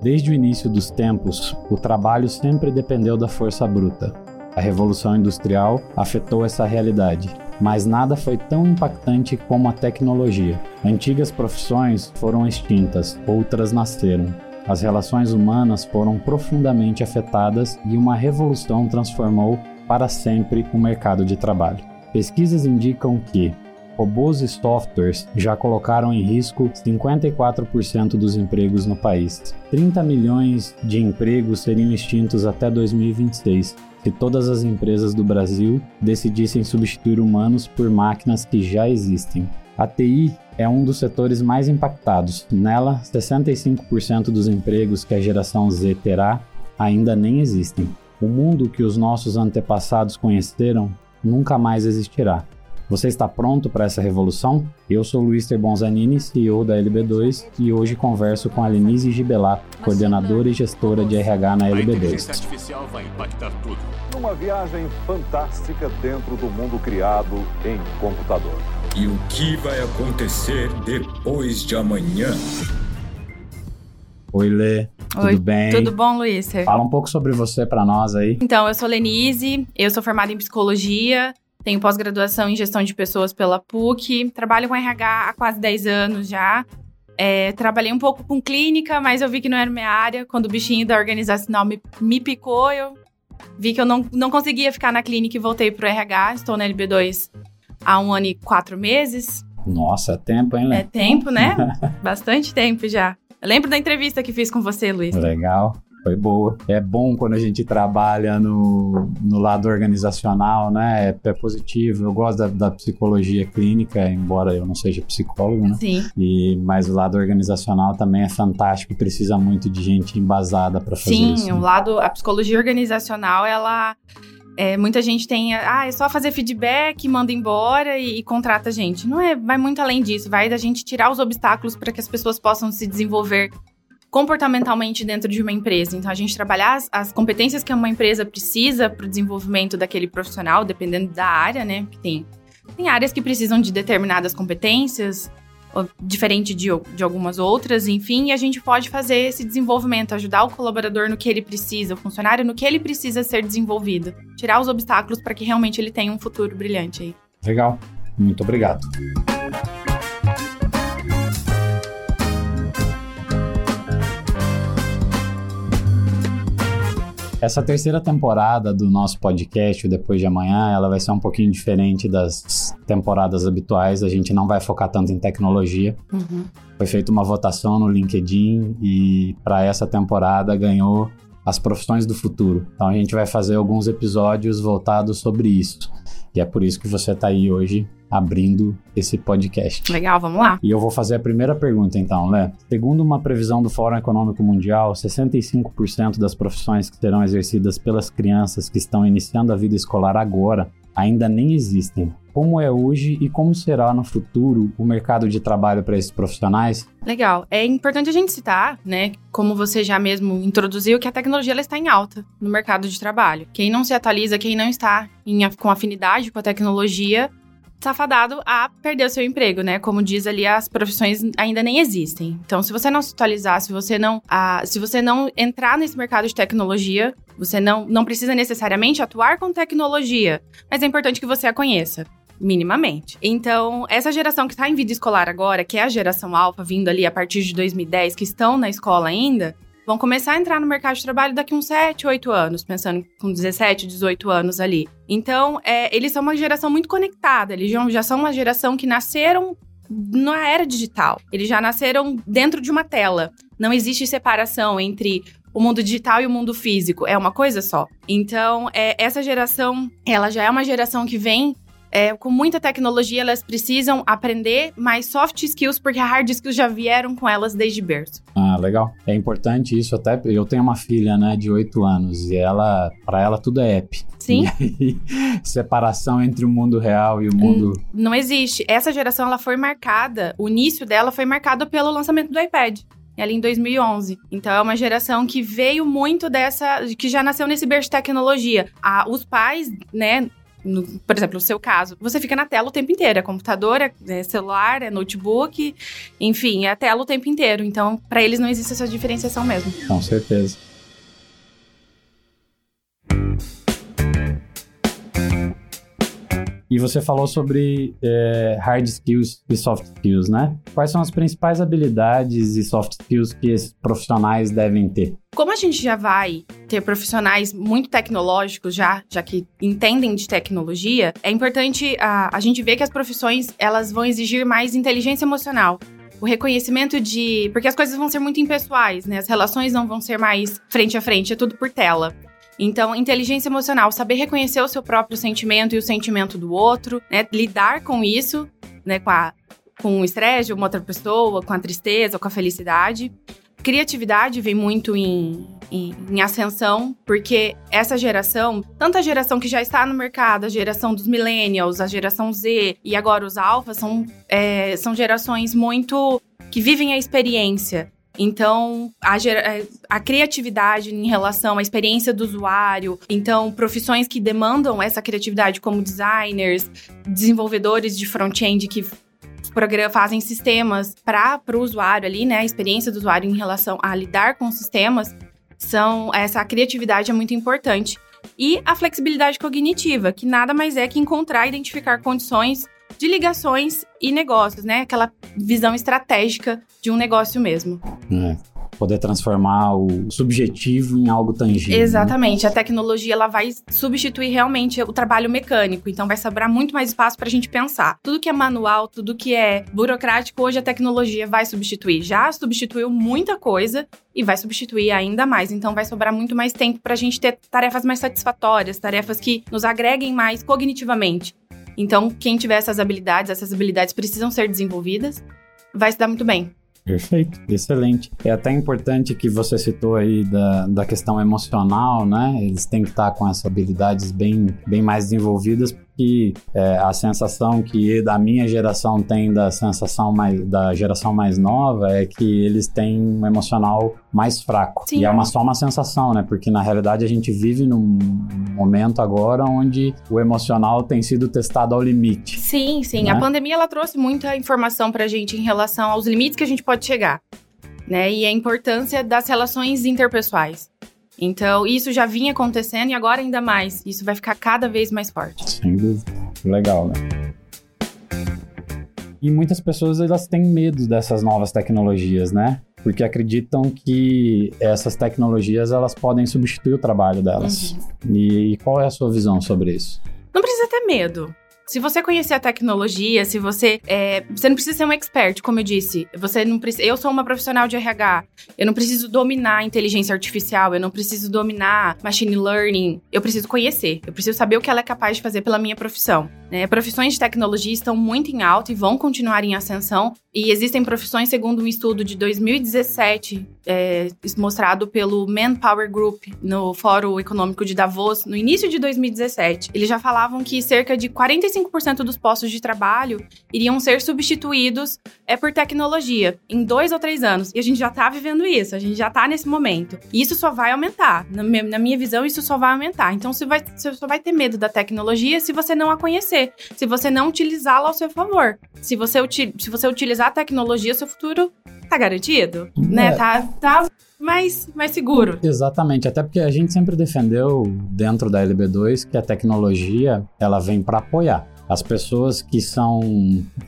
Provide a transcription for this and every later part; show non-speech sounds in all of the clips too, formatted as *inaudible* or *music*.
Desde o início dos tempos, o trabalho sempre dependeu da força bruta. A Revolução Industrial afetou essa realidade, mas nada foi tão impactante como a tecnologia. Antigas profissões foram extintas, outras nasceram. As relações humanas foram profundamente afetadas e uma revolução transformou para sempre o mercado de trabalho. Pesquisas indicam que robôs e softwares já colocaram em risco 54% dos empregos no país. 30 milhões de empregos seriam extintos até 2026 se todas as empresas do Brasil decidissem substituir humanos por máquinas que já existem. A TI é um dos setores mais impactados. Nela, 65% dos empregos que a geração Z terá ainda nem existem. O mundo que os nossos antepassados conheceram nunca mais existirá. Você está pronto para essa revolução? Eu sou Luiz Ter Bonzanini, CEO da LB2, e hoje converso com a Lenise Gibelato, coordenadora e gestora de RH na LB2. artificial vai impactar tudo. Numa viagem fantástica dentro do mundo criado em computador. E o que vai acontecer depois de amanhã? Oi, Lê. Oi, tudo bem? Tudo bom, Luiz? Fala um pouco sobre você para nós aí. Então, eu sou Lenise, eu sou formada em psicologia, tenho pós-graduação em gestão de pessoas pela PUC, trabalho com RH há quase 10 anos já. É, trabalhei um pouco com clínica, mas eu vi que não era minha área. Quando o bichinho da organizacional me, me picou, eu vi que eu não, não conseguia ficar na clínica e voltei pro RH. Estou na LB2 há um ano e quatro meses. Nossa, é tempo, hein, Lê? É tempo, né? *laughs* Bastante tempo já. Eu lembro da entrevista que fiz com você, Luiz. Legal foi boa. É bom quando a gente trabalha no, no lado organizacional, né? É, é positivo. Eu gosto da, da, psicologia clínica, embora eu não seja psicólogo, né? Sim. E, mas o lado organizacional também é fantástico, precisa muito de gente embasada para fazer Sim, isso. Sim, o lado, a psicologia organizacional, ela. É, muita gente tem, ah, é só fazer feedback, manda embora e, e, contrata gente. Não é, vai muito além disso, vai da gente tirar os obstáculos para que as pessoas possam se desenvolver comportamentalmente dentro de uma empresa. Então, a gente trabalhar as, as competências que uma empresa precisa para o desenvolvimento daquele profissional, dependendo da área, né? Que tem, tem áreas que precisam de determinadas competências, diferente de, de algumas outras, enfim, e a gente pode fazer esse desenvolvimento, ajudar o colaborador no que ele precisa, o funcionário no que ele precisa ser desenvolvido, tirar os obstáculos para que realmente ele tenha um futuro brilhante aí. Legal, muito obrigado. Essa terceira temporada do nosso podcast, Depois de Amanhã, ela vai ser um pouquinho diferente das temporadas habituais. A gente não vai focar tanto em tecnologia. Uhum. Foi feita uma votação no LinkedIn e para essa temporada ganhou as profissões do futuro. Então a gente vai fazer alguns episódios voltados sobre isso. E é por isso que você está aí hoje abrindo esse podcast. Legal, vamos lá. E eu vou fazer a primeira pergunta então, Lé. Segundo uma previsão do Fórum Econômico Mundial, 65% das profissões que serão exercidas pelas crianças que estão iniciando a vida escolar agora ainda nem existem. Como é hoje e como será no futuro o mercado de trabalho para esses profissionais? Legal. É importante a gente citar, né, como você já mesmo introduziu, que a tecnologia ela está em alta no mercado de trabalho. Quem não se atualiza, quem não está em, com afinidade com a tecnologia, safadado a perder o seu emprego, né? Como diz ali, as profissões ainda nem existem. Então, se você não se atualizar, se você não, se você não entrar nesse mercado de tecnologia, você não, não precisa necessariamente atuar com tecnologia, mas é importante que você a conheça. Minimamente. Então, essa geração que está em vida escolar agora, que é a geração alfa, vindo ali a partir de 2010, que estão na escola ainda, vão começar a entrar no mercado de trabalho daqui uns 7, 8 anos, pensando com 17, 18 anos ali. Então, é, eles são uma geração muito conectada, eles já, são uma geração que nasceram na era digital. Eles já nasceram dentro de uma tela. Não existe separação entre o mundo digital e o mundo físico. É uma coisa só. Então, é, essa geração, ela já é uma geração que vem é, com muita tecnologia, elas precisam aprender mais soft skills, porque a hard skills já vieram com elas desde berço. Ah, legal. É importante isso, até eu tenho uma filha, né, de 8 anos, e ela, para ela tudo é app. Sim. Aí, *laughs* separação entre o mundo real e o mundo... Não existe. Essa geração, ela foi marcada, o início dela foi marcado pelo lançamento do iPad ali em 2011. Então é uma geração que veio muito dessa, que já nasceu nesse berço de tecnologia. Ah, os pais, né, no, por exemplo, no seu caso, você fica na tela o tempo inteiro. É computador, é, é celular, é notebook, enfim, é a tela o tempo inteiro. Então, para eles não existe essa diferenciação mesmo. Com certeza. E você falou sobre é, hard skills e soft skills, né? Quais são as principais habilidades e soft skills que esses profissionais devem ter? Como a gente já vai ter profissionais muito tecnológicos já, já que entendem de tecnologia, é importante a, a gente ver que as profissões elas vão exigir mais inteligência emocional, o reconhecimento de. Porque as coisas vão ser muito impessoais, né? As relações não vão ser mais frente a frente, é tudo por tela. Então, inteligência emocional, saber reconhecer o seu próprio sentimento e o sentimento do outro, né? Lidar com isso, né? Com, a, com o estresse de uma outra pessoa, com a tristeza, com a felicidade. Criatividade vem muito em, em, em, ascensão, porque essa geração, tanto a geração que já está no mercado, a geração dos millennials, a geração Z e agora os alfas, são, é, são gerações muito que vivem a experiência. Então, a, é, a, criatividade em relação à experiência do usuário, então, profissões que demandam essa criatividade, como designers, desenvolvedores de front-end que fazem sistemas para o usuário ali, né? A experiência do usuário em relação a lidar com sistemas, são essa criatividade é muito importante. E a flexibilidade cognitiva, que nada mais é que encontrar e identificar condições de ligações e negócios, né? Aquela visão estratégica de um negócio mesmo. É poder transformar o subjetivo em algo tangível. Né? Exatamente. Né? A tecnologia ela vai substituir realmente o trabalho mecânico. Então vai sobrar muito mais espaço para a gente pensar. Tudo que é manual, tudo que é burocrático, hoje a tecnologia vai substituir. Já substituiu muita coisa e vai substituir ainda mais. Então vai sobrar muito mais tempo para a gente ter tarefas mais satisfatórias, tarefas que nos agreguem mais cognitivamente. Então, quem tiver essas habilidades, essas habilidades precisam ser desenvolvidas, vai se dar muito bem. Perfeito, excelente. É até importante que você citou aí da, da questão emocional, né? Eles têm que estar com essas habilidades bem, bem mais desenvolvidas, que é, a sensação que da minha geração tem da sensação mais da geração mais nova é que eles têm um emocional mais fraco. Sim. E é uma, só uma sensação, né? Porque na realidade a gente vive num momento agora onde o emocional tem sido testado ao limite. Sim, sim. Né? A pandemia ela trouxe muita informação pra gente em relação aos limites que a gente pode chegar. Né, e a importância das relações interpessoais. Então, isso já vinha acontecendo e agora ainda mais. Isso vai ficar cada vez mais forte. Sem dúvida. Legal, né? E muitas pessoas elas têm medo dessas novas tecnologias, né? Porque acreditam que essas tecnologias elas podem substituir o trabalho delas. Uhum. E, e qual é a sua visão sobre isso? Não precisa ter medo. Se você conhecer a tecnologia, se você. É, você não precisa ser um expert, como eu disse. Você não precisa. Eu sou uma profissional de RH. Eu não preciso dominar inteligência artificial, eu não preciso dominar machine learning. Eu preciso conhecer. Eu preciso saber o que ela é capaz de fazer pela minha profissão. Né? Profissões de tecnologia estão muito em alta e vão continuar em ascensão. E existem profissões, segundo um estudo de 2017, é, mostrado pelo Manpower Group no Fórum Econômico de Davos, no início de 2017. Eles já falavam que cerca de 45% dos postos de trabalho iriam ser substituídos é, por tecnologia em dois ou três anos. E a gente já está vivendo isso, a gente já está nesse momento. E isso só vai aumentar. Na minha, visão, isso só vai aumentar. Então, você, vai, você só vai ter medo da tecnologia se você não a conhecer, se você não utilizá-la ao seu favor. Se você, se você utilizar a tecnologia, seu futuro tá garantido, né? é. né? Tá, tá mais, mais seguro. Exatamente, até porque a gente sempre defendeu dentro da LB2 que a tecnologia ela vem para apoiar. As pessoas que são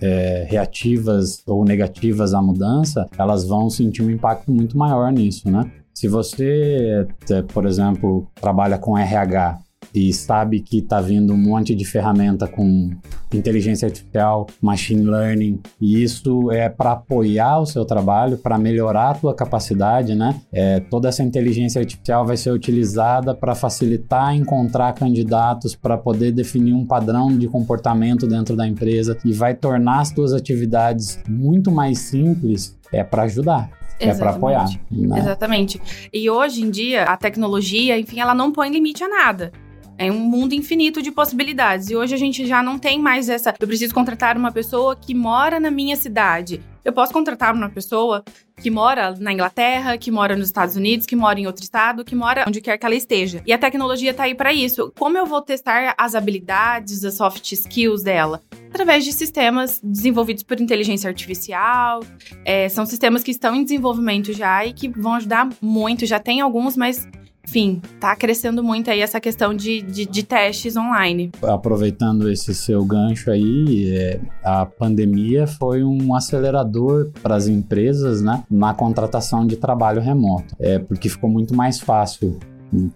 é, reativas ou negativas à mudança, elas vão sentir um impacto muito maior nisso, né? Se você, é, por exemplo, trabalha com RH e sabe que está vindo um monte de ferramenta com inteligência artificial, machine learning, e isso é para apoiar o seu trabalho, para melhorar a tua capacidade, né? É, toda essa inteligência artificial vai ser utilizada para facilitar encontrar candidatos, para poder definir um padrão de comportamento dentro da empresa e vai tornar as tuas atividades muito mais simples, é para ajudar. É para apoiar. Né? Exatamente. E hoje em dia, a tecnologia, enfim, ela não põe limite a nada. É um mundo infinito de possibilidades. E hoje a gente já não tem mais essa. Eu preciso contratar uma pessoa que mora na minha cidade. Eu posso contratar uma pessoa que mora na Inglaterra, que mora nos Estados Unidos, que mora em outro estado, que mora onde quer que ela esteja. E a tecnologia tá aí para isso. Como eu vou testar as habilidades, as soft skills dela? Através de sistemas desenvolvidos por inteligência artificial. É, são sistemas que estão em desenvolvimento já e que vão ajudar muito. Já tem alguns, mas enfim, tá crescendo muito aí essa questão de, de, de testes online. Aproveitando esse seu gancho aí, é, a pandemia foi um acelerador para as empresas, né, na contratação de trabalho remoto, é porque ficou muito mais fácil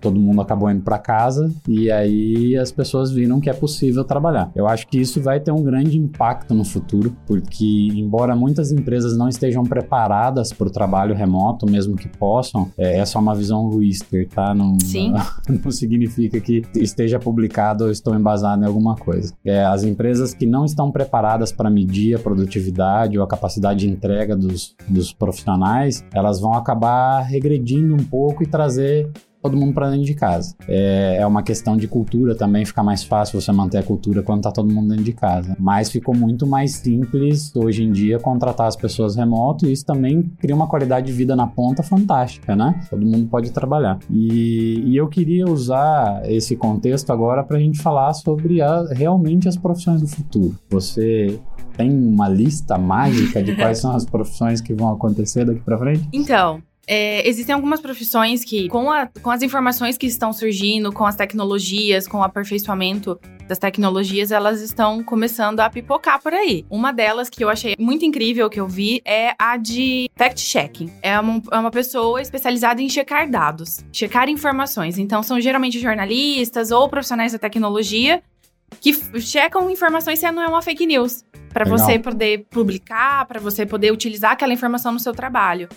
todo mundo acabou indo para casa e aí as pessoas viram que é possível trabalhar. Eu acho que isso vai ter um grande impacto no futuro, porque embora muitas empresas não estejam preparadas para o trabalho remoto, mesmo que possam, é, é só uma visão Luister, tá? Não, Sim. Não, *laughs* não significa que esteja publicado ou estou embasado em alguma coisa. É, as empresas que não estão preparadas para medir a produtividade ou a capacidade de entrega dos, dos profissionais, elas vão acabar regredindo um pouco e trazer todo mundo para dentro de casa. É, é uma questão de cultura também, fica mais fácil você manter a cultura quando tá todo mundo dentro de casa. Mas ficou muito mais simples hoje em dia contratar as pessoas remoto e isso também cria uma qualidade de vida na ponta fantástica, né? Todo mundo pode trabalhar. E, e eu queria usar esse contexto agora para a gente falar sobre a, realmente as profissões do futuro. Você tem uma lista mágica de quais são as *laughs* profissões que vão acontecer daqui para frente? Então, é, existem algumas profissões que, com, a, com as informações que estão surgindo, com as tecnologias, com o aperfeiçoamento das tecnologias, elas estão começando a pipocar por aí. Uma delas que eu achei muito incrível que eu vi é a de fact-checking. É uma, é uma pessoa especializada em checar dados, checar informações. Então, são geralmente jornalistas ou profissionais da tecnologia que checam informações se não é uma fake news. Para você poder publicar, para você poder utilizar aquela informação no seu trabalho.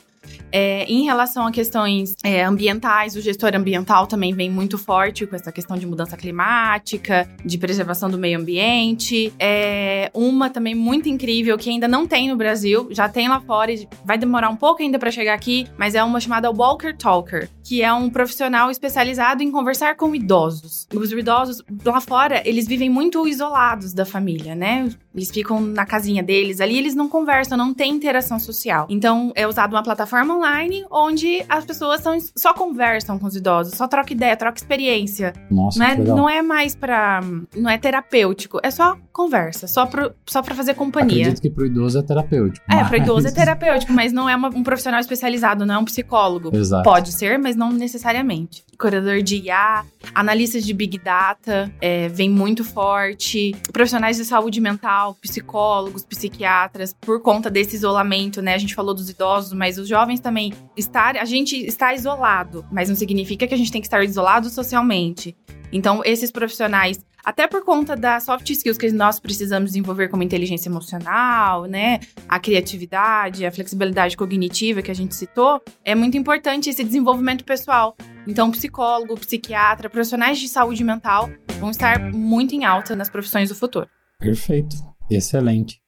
É, em relação a questões é, ambientais, o gestor ambiental também vem muito forte com essa questão de mudança climática, de preservação do meio ambiente. É, uma também muito incrível que ainda não tem no Brasil, já tem lá fora e vai demorar um pouco ainda para chegar aqui, mas é uma chamada Walker Talker, que é um profissional especializado em conversar com idosos. Os idosos lá fora, eles vivem muito isolados da família, né? Eles ficam na casinha deles ali, eles não conversam, não tem interação social. Então, é usado uma plataforma online onde as pessoas são, só conversam com os idosos, só troca ideia, troca experiência. Nossa, não é, não é mais pra. Não é terapêutico, é só conversa, só, pro, só pra fazer companhia. Acredito que pro idoso é terapêutico. É, mas... para idoso é terapêutico, mas não é uma- um profissional especializado, não é um psicólogo. Exato. Pode ser, mas não necessariamente. Corredor de IA, analistas de Big Data, é, vem muito forte. Profissionais de saúde mental, psicólogos, psiquiatras, por conta desse isolamento, né? A gente falou dos idosos, mas os jovens também. Estar, a gente está isolado, mas não significa que a gente tem que estar isolado socialmente. Então, esses profissionais, até por conta das soft skills que nós precisamos desenvolver, como inteligência emocional, né? A criatividade, a flexibilidade cognitiva que a gente citou, é muito importante esse desenvolvimento pessoal. Então, psicólogo, psiquiatra, profissionais de saúde mental vão estar muito em alta nas profissões do futuro. Perfeito. Excelente.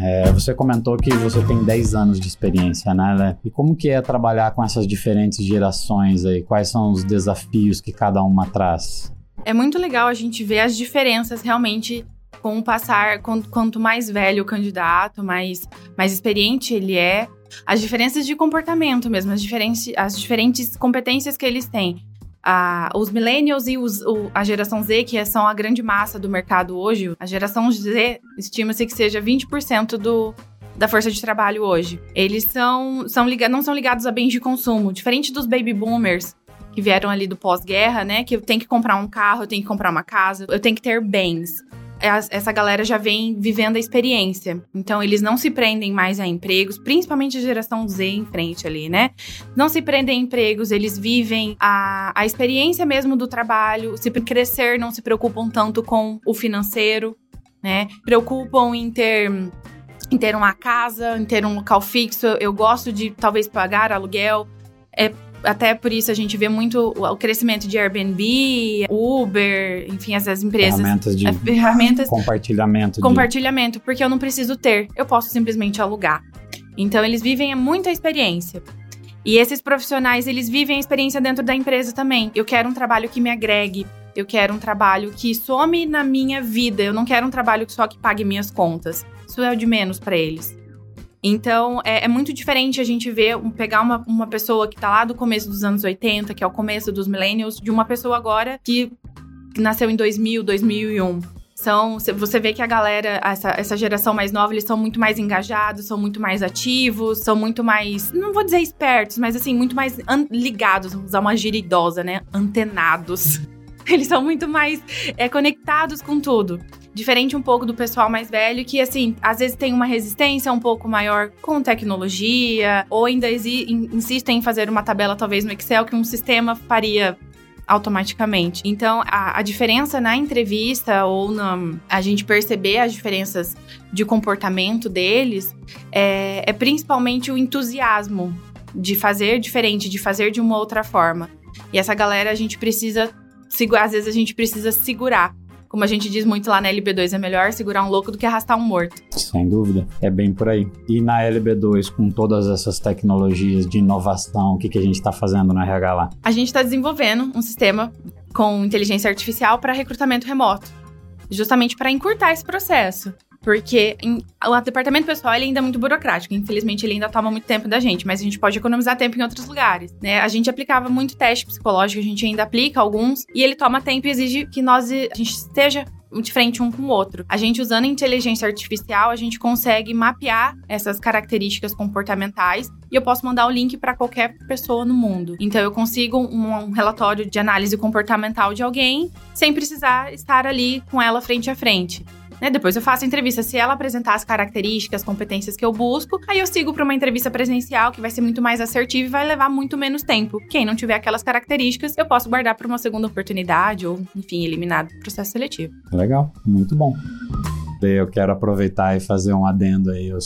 É, você comentou que você tem 10 anos de experiência, né? E como que é trabalhar com essas diferentes gerações aí? Quais são os desafios que cada uma traz? É muito legal a gente ver as diferenças realmente com o passar, quanto, quanto mais velho o candidato, mais, mais experiente ele é, as diferenças de comportamento mesmo, as as diferentes competências que eles têm. Ah, os millennials e os- o- a geração Z, que são a grande massa do mercado hoje, a geração Z estima-se que seja 20% do, da força de trabalho hoje. Eles são, são não são ligados a bens de consumo, diferente dos baby boomers, que vieram ali do pós-guerra, né? Que eu tenho que comprar um carro, eu tenho que comprar uma casa, eu tenho que ter bens. As- Essa galera já vem vivendo a experiência. Então, eles não se prendem mais a empregos, principalmente a geração Z em frente ali, né? Não se prendem a empregos, eles vivem a, a experiência mesmo do trabalho, se crescer, não se preocupam tanto com o financeiro, né? Preocupam em ter em ter uma casa, em ter um local fixo. Eu gosto de talvez pagar aluguel. É até por isso a gente vê muito o crescimento de Airbnb, Uber, enfim, essas empresas. Ferramentas de É, ferramentas compartilhamento. de- compartilhamento, porque eu não preciso ter, eu posso simplesmente alugar. Então eles vivem muita experiência. E esses profissionais, eles vivem a experiência dentro da empresa também. Eu quero um trabalho que me agregue, eu quero um trabalho que some na minha vida, eu não quero um trabalho só que pague minhas contas. Isso é o de menos para eles. Então, é, é, muito diferente a gente ver, um, pegar uma, uma pessoa que tá lá do começo dos anos 80, que é o começo dos millennials, de uma pessoa agora que nasceu em 2000, 2001. São, você vê que a galera, essa, essa geração mais nova, eles são muito mais engajados, são muito mais ativos, são muito mais, não vou dizer espertos, mas assim, muito mais ligados, vamos usar uma gíria idosa, né? Antenados. *laughs* Eles são muito mais é, conectados com tudo. Diferente um pouco do pessoal mais velho, que, assim, às vezes tem uma resistência um pouco maior com tecnologia, ou ainda insistem em fazer uma tabela, talvez no Excel, que um sistema faria automaticamente. Então, a, a, diferença na entrevista ou na, a gente perceber as diferenças de comportamento deles é, é principalmente o entusiasmo de fazer diferente, de fazer de uma outra forma. E essa galera a gente precisa, às vezes a gente precisa segurar como a gente diz muito lá na LB2, é melhor segurar um louco do que arrastar um morto. Sem dúvida, é bem por aí. E na LB2, com todas essas tecnologias de inovação, o que, que a gente está fazendo no RH lá? A gente está desenvolvendo um sistema com inteligência artificial para recrutamento remoto, justamente para encurtar esse processo. Porque em, o departamento pessoal ainda é muito burocrático. Infelizmente, ele ainda toma muito tempo da gente, mas a gente pode economizar tempo em outros lugares. Né? A gente aplicava muito teste psicológico, a gente ainda aplica alguns, e ele toma tempo e exige que nós a gente esteja de frente um com o outro. A gente usando a inteligência artificial, a gente consegue mapear essas características comportamentais e eu posso mandar o link para qualquer pessoa no mundo. Então eu consigo um, um, relatório de análise comportamental de alguém sem precisar estar ali com ela frente a frente. Né? Depois eu faço a entrevista. Se ela apresentar as características, as competências que eu busco, aí eu sigo para uma entrevista presencial que vai ser muito mais assertiva e vai levar muito menos tempo. Quem não tiver aquelas características, eu posso guardar para uma segunda oportunidade ou, enfim, eliminar do processo seletivo. Legal, muito bom eu quero aproveitar e fazer um adendo aí ao,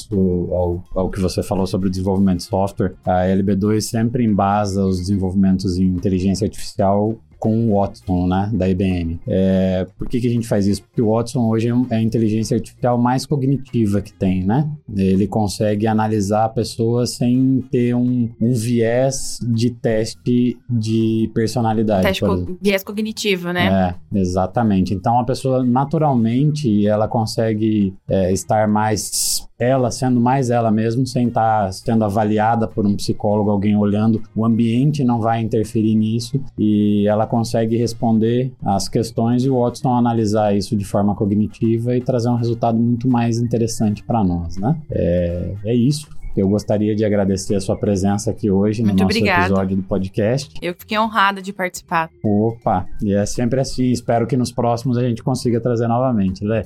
ao, ao, que você falou sobre o desenvolvimento de software. A LB2 sempre embasa os desenvolvimentos em inteligência artificial com o Watson, né, da IBM. É, por que, que a gente faz isso? Porque o Watson hoje é a inteligência artificial mais cognitiva que tem, né? Ele consegue analisar a pessoa sem ter um, um viés de teste de personalidade. Teste co viés cognitivo, né? É, exatamente. Então a pessoa naturalmente ela consegue é, estar mais ela sendo mais ela mesma, sem estar tá sendo avaliada por um psicólogo, alguém olhando, o ambiente não vai interferir nisso e ela consegue responder as questões e o Watson analisar isso de forma cognitiva e trazer um resultado muito mais interessante para nós, né? É, é isso. Eu gostaria de agradecer a sua presença aqui hoje Muito no nosso obrigada. episódio do podcast. Eu fiquei honrada de participar. Opa, e é sempre assim. Espero que nos próximos a gente consiga trazer novamente, Lé.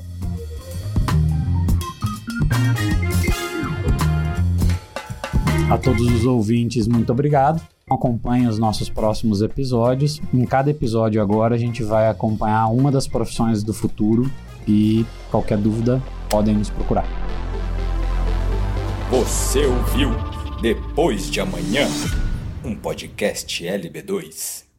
A todos os ouvintes, muito obrigado. Acompanhe os nossos próximos episódios. Em cada episódio agora a gente vai acompanhar uma das profissões do futuro e qualquer dúvida podem nos procurar. Você ouviu Depois de Amanhã, um podcast LB2.